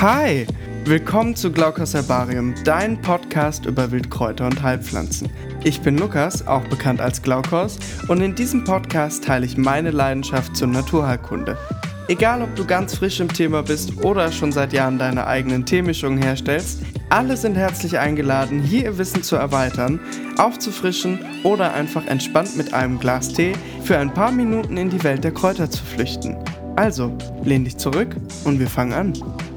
Hi, willkommen zu Glaukos Herbarium, dein Podcast über Wildkräuter und Heilpflanzen. Ich bin Lukas, auch bekannt als Glaukos, und in diesem Podcast teile ich meine Leidenschaft zur Naturheilkunde. Egal, ob du ganz frisch im Thema bist oder schon seit Jahren deine eigenen Teemischungen herstellst, alle sind herzlich eingeladen, hier ihr Wissen zu erweitern, aufzufrischen oder einfach entspannt mit einem Glas Tee für ein paar Minuten in die Welt der Kräuter zu flüchten. Also, lehn dich zurück und wir fangen an.